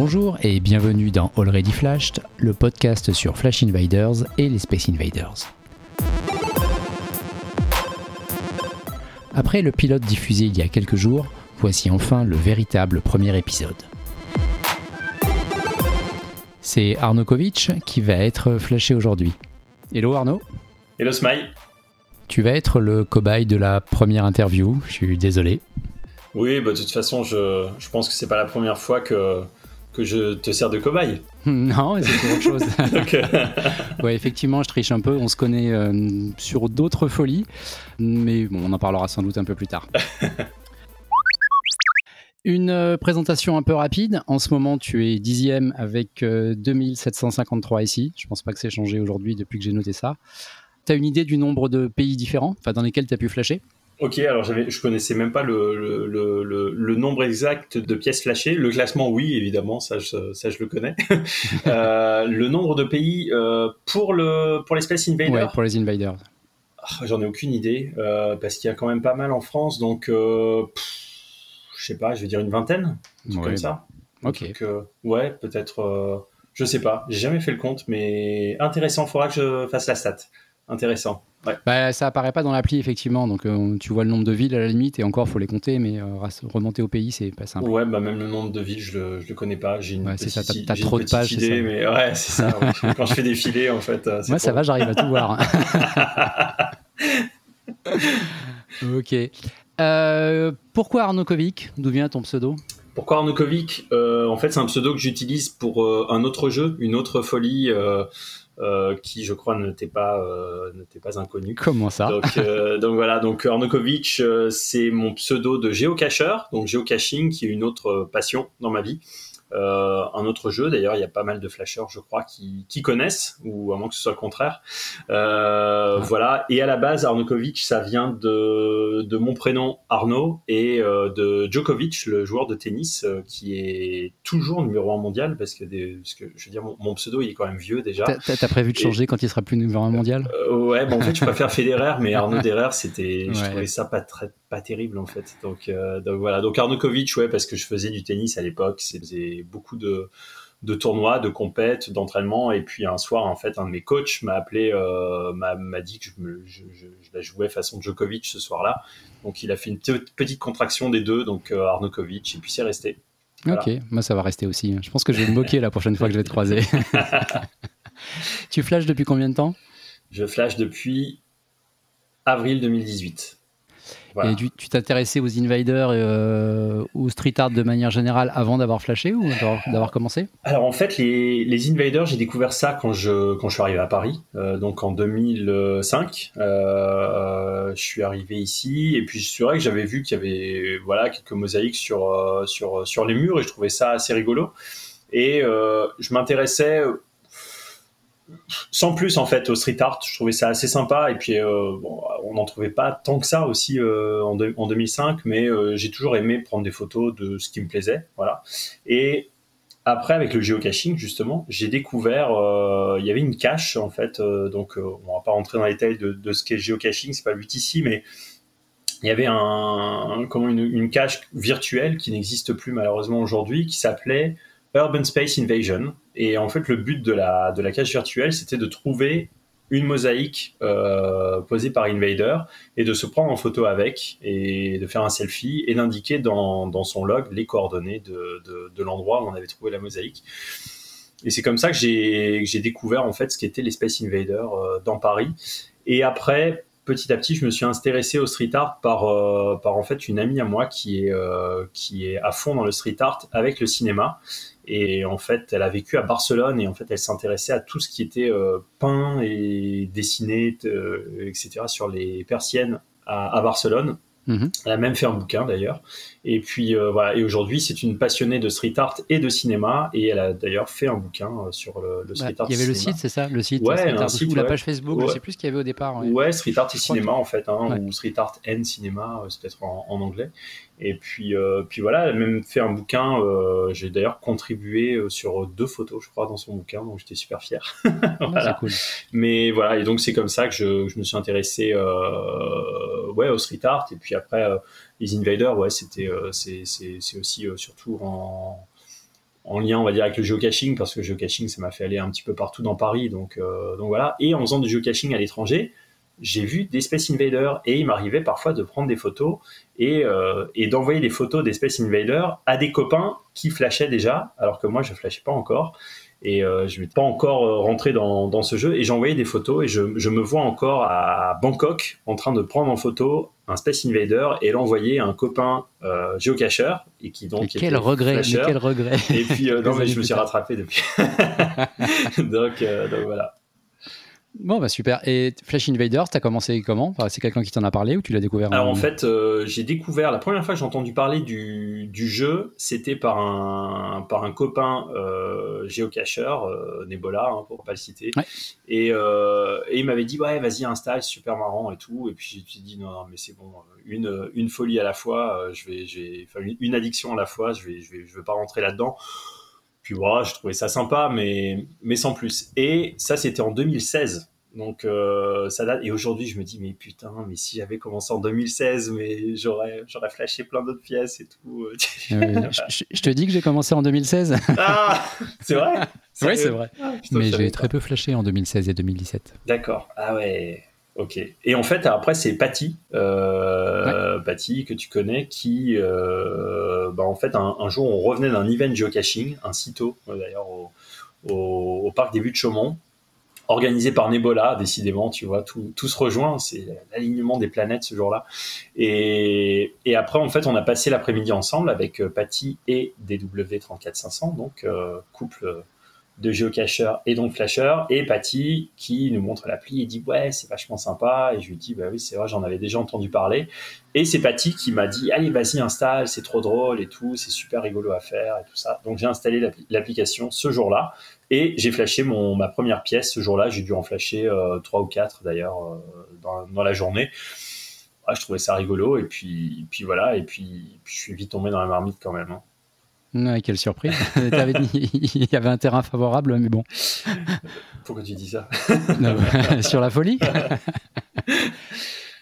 Bonjour et bienvenue dans Already Flashed, le podcast sur Flash Invaders et les Space Invaders. Après le pilote diffusé il y a quelques jours, voici enfin le véritable premier épisode. C'est Arnaud Kovic qui va être flashé aujourd'hui. Hello Arnaud. Hello Smile. Tu vas être le cobaye de la première interview, je suis désolé. Oui, bah, de toute façon, je, je pense que c'est pas la première fois que, que je te sers de cobaye. Non, c'est autre chose. Euh, ouais, effectivement, je triche un peu. On se connaît euh, sur d'autres folies, mais bon, on en parlera sans doute un peu plus tard. Une euh, présentation un peu rapide. En ce moment, tu es dixième avec 2753 ici. Je pense pas que c'est changé aujourd'hui depuis que j'ai noté ça. Tu as une idée du nombre de pays différents? Dans lesquels tu as pu flasher? Ok, alors je connaissais même pas le, le, le, le, nombre exact de pièces flashées. Le classement, oui, évidemment, ça je, ça, je le connais. euh, le nombre de pays euh, pour, le, pour les Space Invaders Ouais, pour les Invaders. Ah, j'en ai aucune idée, euh, parce qu'il y a quand même pas mal en France, donc je sais pas, je vais dire une vingtaine, ouais. comme ça. Ok. Donc, ouais, peut-être, je sais pas, j'ai jamais fait le compte, mais intéressant, faudra que je fasse la stat. Intéressant. Ouais. Bah, ça apparaît pas dans l'appli effectivement, donc euh, tu vois le nombre de villes à la limite et encore faut les compter, mais euh, remonter au pays c'est pas simple. Ouais, bah même le nombre de villes je le, je le connais pas. J'ai une ouais, petite, ça, t'as, trop de pages, idée, mais ouais c'est ça. ouais. Quand je fais des filets en fait. Euh, Moi ça va, j'arrive à tout voir. ok. Euh, pourquoi Arnaud Kovic? D'où vient ton pseudo? Pourquoi Arnaud Kovic? Euh, En fait, c'est un pseudo que j'utilise pour euh, un autre jeu, une autre folie. Euh, euh, qui je crois n'était pas euh, n'était pas inconnu. Comment ça? Donc, euh, donc voilà, donc Arnokovic, c'est mon pseudo de géocacheur, donc géocaching qui est une autre passion dans ma vie. Euh, un autre jeu. D'ailleurs, il y a pas mal de flasheurs, je crois, qui, qui connaissent, ou à moins que ce soit le contraire. Euh. Voilà. Et à la base, Arnokovic, ça vient de, de mon prénom Arnaud et euh, de Djokovic, le joueur de tennis, euh, qui est toujours numéro un mondial, parce que, des, parce que je veux dire, mon, mon, pseudo, il est quand même vieux déjà. T'as, t'as prévu de changer et, quand il sera plus numéro un mondial? Ouais, bon, en fait, je préfère Federer, mais Arnaud Derrer, c'était, ouais. je trouvais ça pas très pas terrible en fait. Donc, euh, donc voilà. Donc Arnokovic, ouais, parce que je faisais du tennis à l'époque, c'était beaucoup de, de tournois, de compètes, d'entraînement. Et puis un soir, en fait, un de mes coachs m'a appelé, euh, m'a, dit que je, me, je, je, je, la jouais façon Djokovic ce soir-là. Donc il a fait une petite contraction des deux, donc euh, Arnokovic, et puis c'est resté. Voilà. Ok, moi ça va rester aussi. Je pense que je vais me moquer la prochaine fois que je vais te croiser. tu flashes depuis combien de temps? Je flash depuis avril 2018. Voilà. Et tu, t'intéressais aux invaders euh, aux street art de manière générale avant d'avoir flashé ou d'avoir, d'avoir commencé? Alors en fait, les, les invaders, j'ai découvert ça quand je, quand je suis arrivé à Paris, euh, donc en 2005. Euh, je suis arrivé ici et puis c'est vrai que j'avais vu qu'il y avait voilà quelques mosaïques sur, euh, sur, sur les murs et je trouvais ça assez rigolo. Et euh, je m'intéressais sans plus en fait au street art je trouvais ça assez sympa. Et puis euh, on n'en trouvait pas tant que ça aussi euh, en, en, 2005 mais euh, j'ai toujours aimé prendre des photos de ce qui me plaisait voilà. Et après avec le géocaching justement j'ai découvert il y avait une cache en fait donc on va pas rentrer dans les détails de, ce qu'est géocaching c'est pas le but ici mais il y avait un, comment une cache virtuelle qui n'existe plus malheureusement aujourd'hui qui s'appelait Urban Space Invasion. Et en fait, le but de la, de la cache virtuelle, c'était de trouver une mosaïque euh, posée par Invader et de se prendre en photo avec et de faire un selfie et d'indiquer dans, dans son log les coordonnées de, de, l'endroit où on avait trouvé la mosaïque. Et c'est comme ça que j'ai, découvert en fait ce qu'étaient les Space Invaders euh, dans Paris. Et après, petit à petit, je me suis intéressé au street art par, euh, par en fait une amie à moi qui est, euh, qui est à fond dans le street art avec le cinéma. Et en fait, elle a vécu à Barcelone et en fait, elle s'intéressait à tout ce qui était euh, peint et dessiné, etc. sur les persiennes à Barcelone. Mmh. Elle a même fait un bouquin d'ailleurs. Et puis euh, voilà. Et aujourd'hui, c'est une passionnée de street art et de cinéma. Et elle a d'ailleurs fait un bouquin euh, sur le, le street bah, art. Il y avait cinéma. le site, c'est ça, le site. Ouais, street un art, site, ou la page Facebook. Ouais. Je sais plus ce qu'il y avait au départ. Ouais, ouais street art et cinéma que- en fait, hein, ou street art and cinéma, euh, c'est peut-être en, en anglais. Et puis, euh, puis voilà, elle a même fait un bouquin. euh, J'ai d'ailleurs contribué sur deux photos, je crois, dans son bouquin, donc j'étais super fier. Ah, Voilà. C'est cool. Mais voilà, et donc c'est comme ça que je, je me suis intéressé euh, ouais, au street art. Et puis après, euh, les invaders, ouais, c'était, euh, c'est, aussi euh, surtout en, en lien, on va dire, avec le geocaching, parce que le geocaching, ça m'a fait aller un petit peu partout dans Paris, donc, donc voilà. Et en faisant du geocaching à l'étranger, j'ai vu des Space Invaders et il m'arrivait parfois de prendre des photos et, et d'envoyer des photos des Invaders à des copains qui flashaient déjà, alors que moi je flashais pas encore. Et euh, je ne vais pas encore euh, rentrer dans, dans, ce jeu. Et j'ai envoyé des photos et je, je, me vois encore à Bangkok en train de prendre en photo un Space Invader et l'envoyer à un copain euh, géocacheur. Et qui donc. quel regret, quel regret. Et puis, euh, non, mais je me suis rattrapé depuis. donc, donc, voilà. Bon, bah super. Et Flash Invaders, t'as commencé comment? C'est quelqu'un qui t'en a parlé ou tu l'as découvert Alors en, fait, euh, j'ai découvert, la première fois que j'ai entendu parler du, du jeu, c'était par un, par un copain euh, géocacheur, euh, Nebola, hein, pour pas le citer. Et, et, il m'avait dit, ouais, vas-y, installe, super marrant et tout. Et puis j'ai dit, non, non mais c'est bon, une, une folie à la fois, je vais, une, une addiction à la fois, je vais, je vais, je vais pas rentrer là-dedans. Puis voilà, je trouvais ça sympa, mais, mais sans plus. Et ça, c'était en 2016. Donc euh, ça date. Et aujourd'hui, je me dis, mais putain, mais si j'avais commencé en 2016, mais j'aurais, j'aurais flashé plein d'autres pièces et tout. Euh, je, te dis que j'ai commencé en 2016. Ah, c'est vrai? Oui, c'est vrai. Ah, mais j'ai très peu flashé en 2016 et 2017. D'accord. Ah ouais. Ok. Et en fait, après, c'est Patty, euh, Patty que tu connais, qui, euh, bah, en fait, un, jour, on revenait d'un event geocaching, un sito d'ailleurs au, parc des Vues de Chaumont, organisé par Nebola, décidément, tu vois, tout, se rejoint, c'est l'alignement des planètes ce jour-là. Et, après, en fait, on a passé l'après-midi ensemble avec euh, Patty et DW34500, donc euh, couple de géocacheur et donc flasher et Patty qui nous montre l'appli et dit ouais c'est vachement sympa. Et je lui dis bah oui c'est vrai j'en avais déjà entendu parler. Et c'est Patty qui m'a dit allez vas-y installe c'est trop drôle et tout c'est super rigolo à faire et tout ça. Donc j'ai installé l'application ce jour-là et j'ai flashé mon ma première pièce ce jour-là. J'ai dû en flasher euh, trois ou quatre d'ailleurs euh, dans, la journée. Ah, je trouvais ça rigolo et puis puis voilà. Et puis, je suis vite tombé dans la marmite quand même hein quelle surprise. il y avait un terrain favorable, mais bon. Pourquoi tu dis ça? Sur la folie.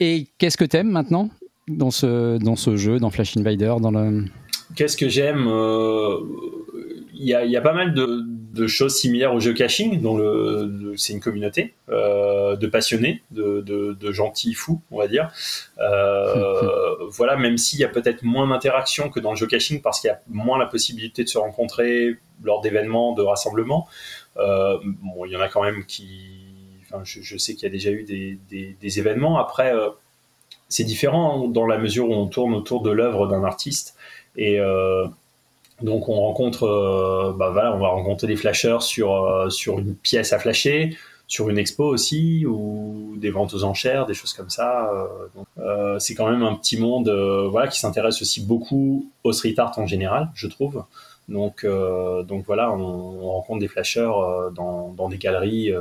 Et qu'est-ce que tu aimes maintenant dans ce, dans ce jeu, dans Flash Invader dans le... Qu'est-ce que j'aime euh, Il y, a, y, a, pas mal de, de choses similaires au geocaching, dont le, c'est une communauté euh, de passionnés, de, de, gentils fous, on va dire. Euh, voilà, même s'il y a peut-être moins d'interaction que dans le geocaching, parce qu'il y a moins la possibilité de se rencontrer lors d'événements, de rassemblements. Euh, il y en a quand même qui. Enfin, je, sais qu'il y a déjà eu des, des, événements. Après, c'est différent dans la mesure où on tourne autour de l'œuvre d'un artiste et donc on rencontre, euh, bah voilà, on va rencontrer des flashers sur euh, sur une pièce à flasher, sur une expo aussi ou des ventes aux enchères, des choses comme ça. Euh, c'est quand même un petit monde, voilà, qui s'intéresse aussi beaucoup au street art en général, je trouve. Donc donc voilà, on, on rencontre des flashers dans, dans des galeries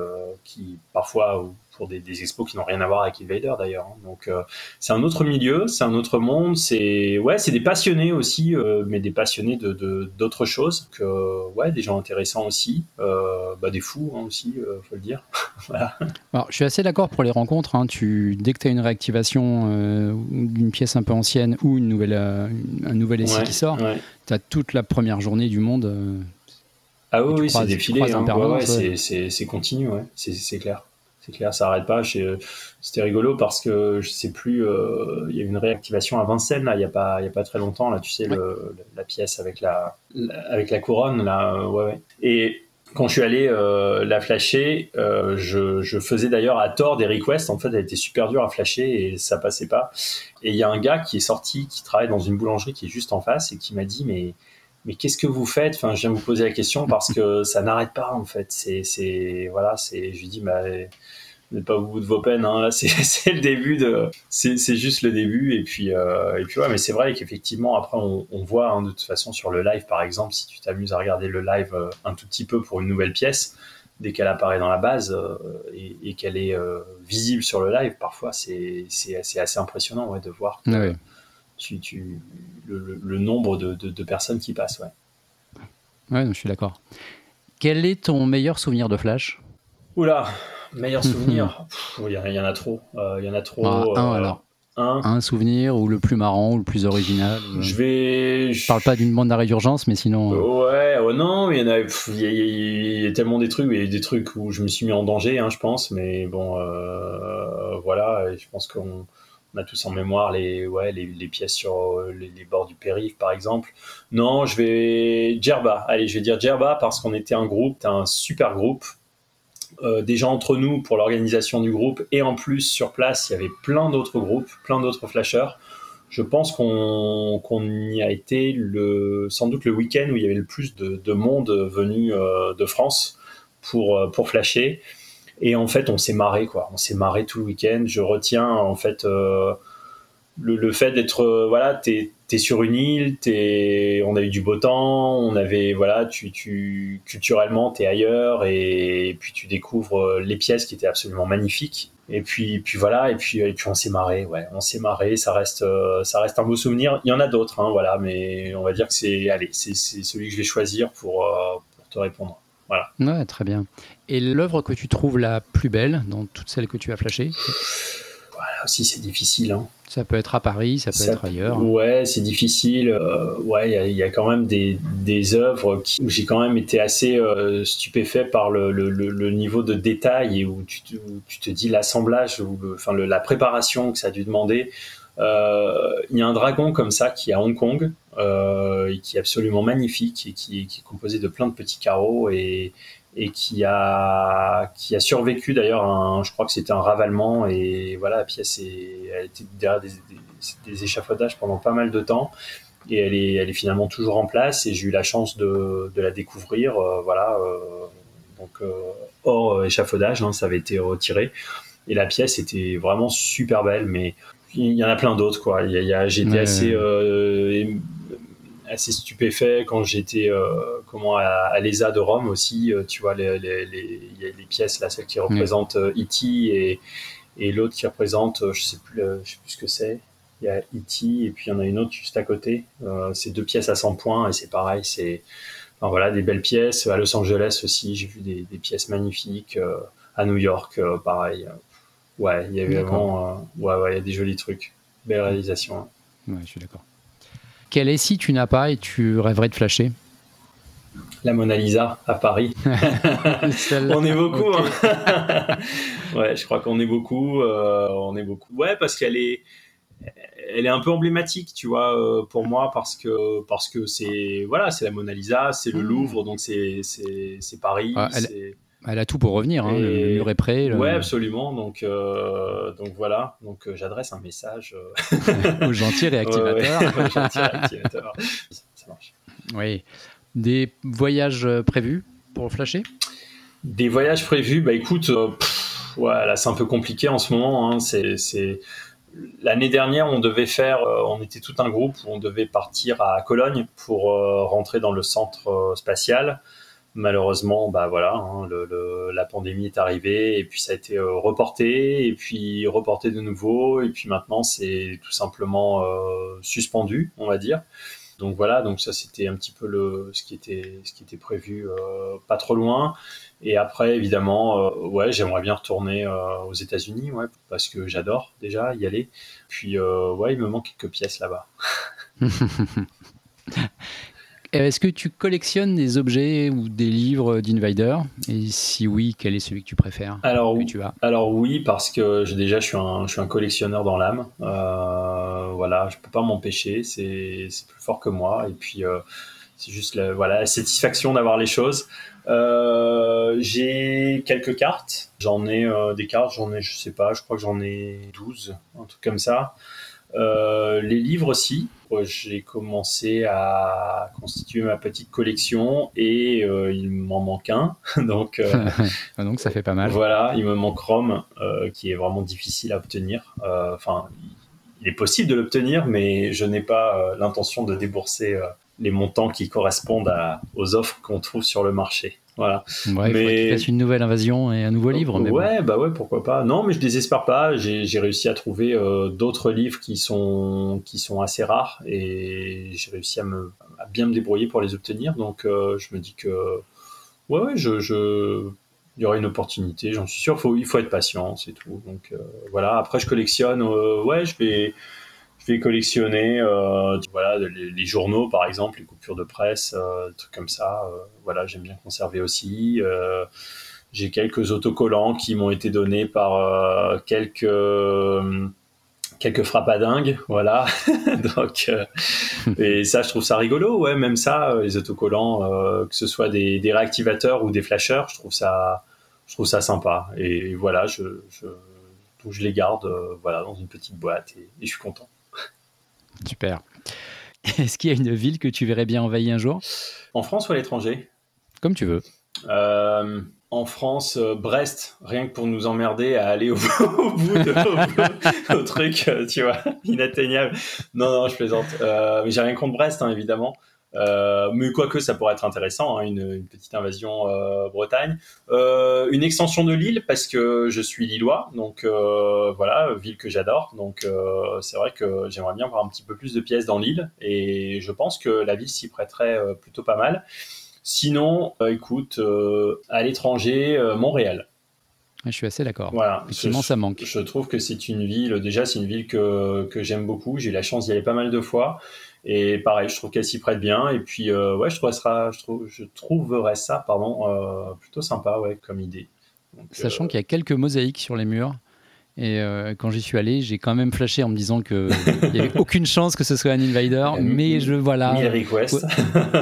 qui parfois pour des, expos qui n'ont rien à voir avec Invader d'ailleurs. Hein. Donc euh, c'est un autre milieu, c'est un autre monde, c'est ouais, c'est des passionnés aussi, euh, mais des passionnés de d'autres choses que ouais, des gens intéressants aussi, euh, bah, des fous hein, aussi, faut le dire. voilà. Alors, je suis assez d'accord pour les rencontres. Hein. Tu dès que tu as une réactivation d'une pièce un peu ancienne ou une nouvelle un nouvel essai qui sort, tu as toute la première journée du monde. ah oui, c'est défilé, c'est continu, ouais, c'est clair c'est clair, ça arrête pas. C'était rigolo parce que je sais plus, euh, il y a eu une réactivation à Vincennes là, il y a pas, il y a pas très longtemps là, tu sais le, la pièce avec la, avec la couronne là, euh, ouais, ouais. Et quand je suis allé euh, la flasher, je, je, faisais d'ailleurs à tort des requests. En fait, elle était super dure à flasher et ça passait pas. Et il y a un gars qui est sorti, qui travaille dans une boulangerie qui est juste en face et qui m'a dit mais mais qu'est-ce que vous faites? Enfin, je viens vous poser la question parce que ça n'arrête pas en fait. C'est, c'est, voilà, c'est. Je lui dis, bah, n'êtes pas au bout de vos peines. Hein. Là, c'est, le début de. C'est, juste le début. Et puis, euh, et puis ouais, mais c'est vrai qu'effectivement, après, on, voit hein, de toute façon sur le live, par exemple, si tu t'amuses à regarder le live euh, un tout petit peu pour une nouvelle pièce, dès qu'elle apparaît dans la base euh, et, qu'elle est visible sur le live, parfois, c'est, assez impressionnant ouais, de voir. Que, tu, le, nombre de, personnes qui passent. Ouais, ouais je suis d'accord. Quel est ton meilleur souvenir de Flash? Oula, meilleur souvenir Il y, en a trop. Il y en a trop. Ah, un, euh, alors. un souvenir ou le plus marrant ou le plus original Je vais. Je parle pas d'une bande d'arrêt d'urgence, mais sinon. Ouais, oh non, il y en a. Il y, a tellement des trucs, il y a des trucs où je me suis mis en danger, hein, je pense, mais bon, voilà, je pense qu'on on a tous en mémoire les, ouais, les, pièces sur les, bords du périph, par exemple. Non, je vais Djerba. Allez, je vais dire Djerba parce qu'on était un groupe, un super groupe. Euh, déjà entre nous pour l'organisation du groupe et en plus sur place, il y avait plein d'autres groupes, plein d'autres flashers. Je pense qu'on y a été le, sans doute le week-end où il y avait le plus de, monde venu euh, de France pour, euh, pour flasher. Et en fait, on s'est marré, quoi. On s'est marré tout le week-end. Je retiens, en fait, euh, le, fait d'être, voilà, t'es es sur une île, es, on a eu du beau temps, on avait, voilà, tu, tu culturellement, t'es ailleurs, et, puis tu découvres euh, les pièces qui étaient absolument magnifiques. Et puis, puis voilà, et puis, et puis on s'est marré, ouais, on s'est marré. Ça reste, ça reste un beau souvenir. Il y en a d'autres, hein, voilà, mais on va dire que c'est, allez, c'est celui que je vais choisir pour, pour te répondre. Voilà. Ouais, très bien. Et l'œuvre que tu trouves la plus belle dans toutes celles que tu as flashées? Aussi c'est difficile. Hein. Ça peut être à Paris, ça peut être ailleurs. Ouais, c'est difficile. Euh, ouais, il y, a quand même des, des œuvres qui, où j'ai quand même été assez euh, stupéfait par le, le, le, niveau de détail et où tu, tu te dis l'assemblage, ou enfin la préparation que ça a dû demander. Euh, il y a un dragon comme ça qui est à Hong Kong, et qui est absolument magnifique et qui, qui, est composé de plein de petits carreaux et, et qui a qui a survécu d'ailleurs je crois que c'était un ravalement et voilà la pièce est, a été derrière des, des, échafaudages pendant pas mal de temps et elle est elle est finalement toujours en place et j'ai eu la chance de, de la découvrir euh, voilà euh, donc euh, hors échafaudage hein, ça avait été retiré et la pièce était vraiment super belle mais il y en a plein d'autres quoi. Il y a, j'étais assez assez stupéfait quand j'étais euh, comment à, l'ESA de Rome aussi. Euh, tu vois, les, les, les, y a les pièces là, celle qui représente E.T. Euh, et, et l'autre qui représente, je sais plus, je sais plus ce que c'est. Il y a E.T. et puis il y en a une autre juste à côté. c'est deux pièces à 100 points et c'est pareil. C'est enfin, voilà des belles pièces. À Los Angeles aussi, j'ai vu des, des, pièces magnifiques. à New York, pareil. Ouais, il y a vraiment, ouais, ouais, il y a des jolis trucs. Belle réalisation. Hein. Ouais, je suis d'accord. Quel est si tu n'as pas et tu rêverais de flasher? La Mona Lisa à Paris. on est beaucoup. Hein. ouais, je crois qu'on est beaucoup. Euh, on est beaucoup. Ouais, parce qu'elle est, elle est un peu emblématique, tu vois, euh, pour moi, parce que parce que c'est voilà, c'est la Mona Lisa, c'est le mmh. Louvre, donc c'est c'est Paris. Ah, elle a tout pour revenir, hein, le mur est prêt. Ouais, absolument. Donc, euh, donc voilà. Donc euh, j'adresse un message euh, aux gentils réactivateurs. Ça marche. Oui. Des voyages prévus pour flasher? Des voyages prévus, bah écoute, voilà, c'est un peu compliqué en ce moment. Hein. C'est l'année dernière, on devait faire, on était tout un groupe où on devait partir à Cologne pour rentrer dans le centre spatial malheureusement, bah voilà, hein, la pandémie est arrivée et puis ça a été euh, reporté et puis reporté de nouveau et puis maintenant c'est tout simplement euh, suspendu, on va dire. Donc voilà, donc ça c'était un petit peu le ce qui était ce qui était prévu euh, pas trop loin. Et après évidemment, ouais, j'aimerais bien retourner aux États-Unis, ouais, parce que j'adore déjà y aller. Puis ouais, il me manque quelques pièces là-bas. Euh, est-ce que tu collectionnes des objets ou des livres d'Invader? Et si oui, quel est celui que tu préfères alors, que tu as? alors oui, parce que déjà je suis un, je suis un collectionneur dans l'âme. Euh, voilà, je peux pas m'empêcher, c'est plus fort que moi. Et puis euh, c'est juste la, voilà, la satisfaction d'avoir les choses. j'ai quelques cartes. J'en ai des cartes, j'en ai, je sais pas, je crois que j'en ai 12, un truc comme ça. Euh, les livres aussi. J'ai commencé à constituer ma petite collection et euh, il m'en manque un. donc, euh, donc ça fait pas mal. Voilà, il me manque Rome, qui est vraiment difficile à obtenir. Enfin, il est possible de l'obtenir, mais je n'ai pas l'intention de débourser les montants qui correspondent aux offres qu'on trouve sur le marché. Voilà. Ouais, mais il une nouvelle invasion et un nouveau livre. Mais ouais, bah ouais, pourquoi pas. Non, mais je désespère pas. J'ai réussi à trouver euh, d'autres livres qui sont qui sont assez rares et j'ai réussi à me à bien me débrouiller pour les obtenir. Donc euh, je me dis que ouais, ouais, je, je il y aura une opportunité, j'en suis sûr. Faut, il faut être patient, c'est tout. Donc voilà. Après, je collectionne. ouais, je vais, je vais collectionner. voilà, les, journaux, par exemple, les coupures de presse, des trucs comme ça. voilà, j'aime bien conserver aussi. J'ai quelques autocollants qui m'ont été donnés par quelques quelques frappes à dingue, voilà. Donc, euh, et ça, je trouve ça rigolo, ouais. Même ça, euh, les autocollants, euh, que ce soit des, réactivateurs ou des flashers, je trouve ça, je trouve ça sympa. Et voilà, je, je, je les garde, voilà, dans une petite boîte et, je suis content. Super. Est-ce qu'il y a une ville que tu verrais bien envahir un jour? En France ou à l'étranger? Comme tu veux en France, euh, Brest, rien que pour nous emmerder à aller au, bout de, truc, euh, tu vois, inatteignable. Non, non, je plaisante. Euh, mais j'ai rien contre Brest, hein, évidemment. Mais quoique ça pourrait être intéressant, hein, une, petite invasion Bretagne. une extension de l'île parce que je suis lillois, donc voilà, ville que j'adore. Donc c'est vrai que j'aimerais bien avoir un petit peu plus de pièces dans l'île et je pense que la ville s'y prêterait plutôt pas mal. Sinon, euh, écoute, euh, à l'étranger, euh, Montréal. Je suis assez d'accord. Voilà. Effectivement, ça manque. Je trouve que c'est une ville, déjà, c'est une ville que, que j'aime beaucoup. J'ai eu la chance d'y aller pas mal de fois. Et pareil, je trouve qu'elle s'y prête bien. Et puis, ouais, je, trouverais, je, trouve, je trouverais ça pardon, plutôt sympa ouais, comme idée. Sachant qu'il y a quelques mosaïques sur les murs. Et euh, quand j'y suis allé, j'ai quand même flashé en me disant qu'il n'y avait aucune chance que ce soit un invader, mais je voilà. Mille requests.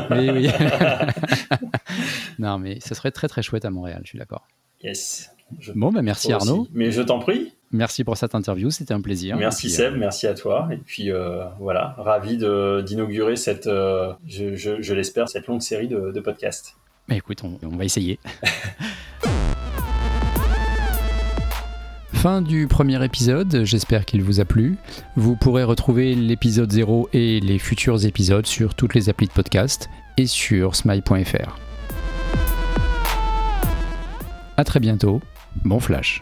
oui, oui. non, mais ça serait très très chouette à Montréal, je suis d'accord. Yes. Bon, bah merci Arnaud. Mais je t'en prie. Merci pour cette interview, c'était un plaisir. Merci Seb, euh, merci à toi. Et puis euh, voilà, ravi d'inaugurer cette, je, je, l'espère, cette longue série de, de podcasts. Mais écoute, on, on va essayer. fin du premier épisode, j'espère qu'il vous a plu. Vous pourrez retrouver l'épisode 0 et les futurs épisodes sur toutes les applis de podcast et sur smile.fr. A très bientôt, Bon flash.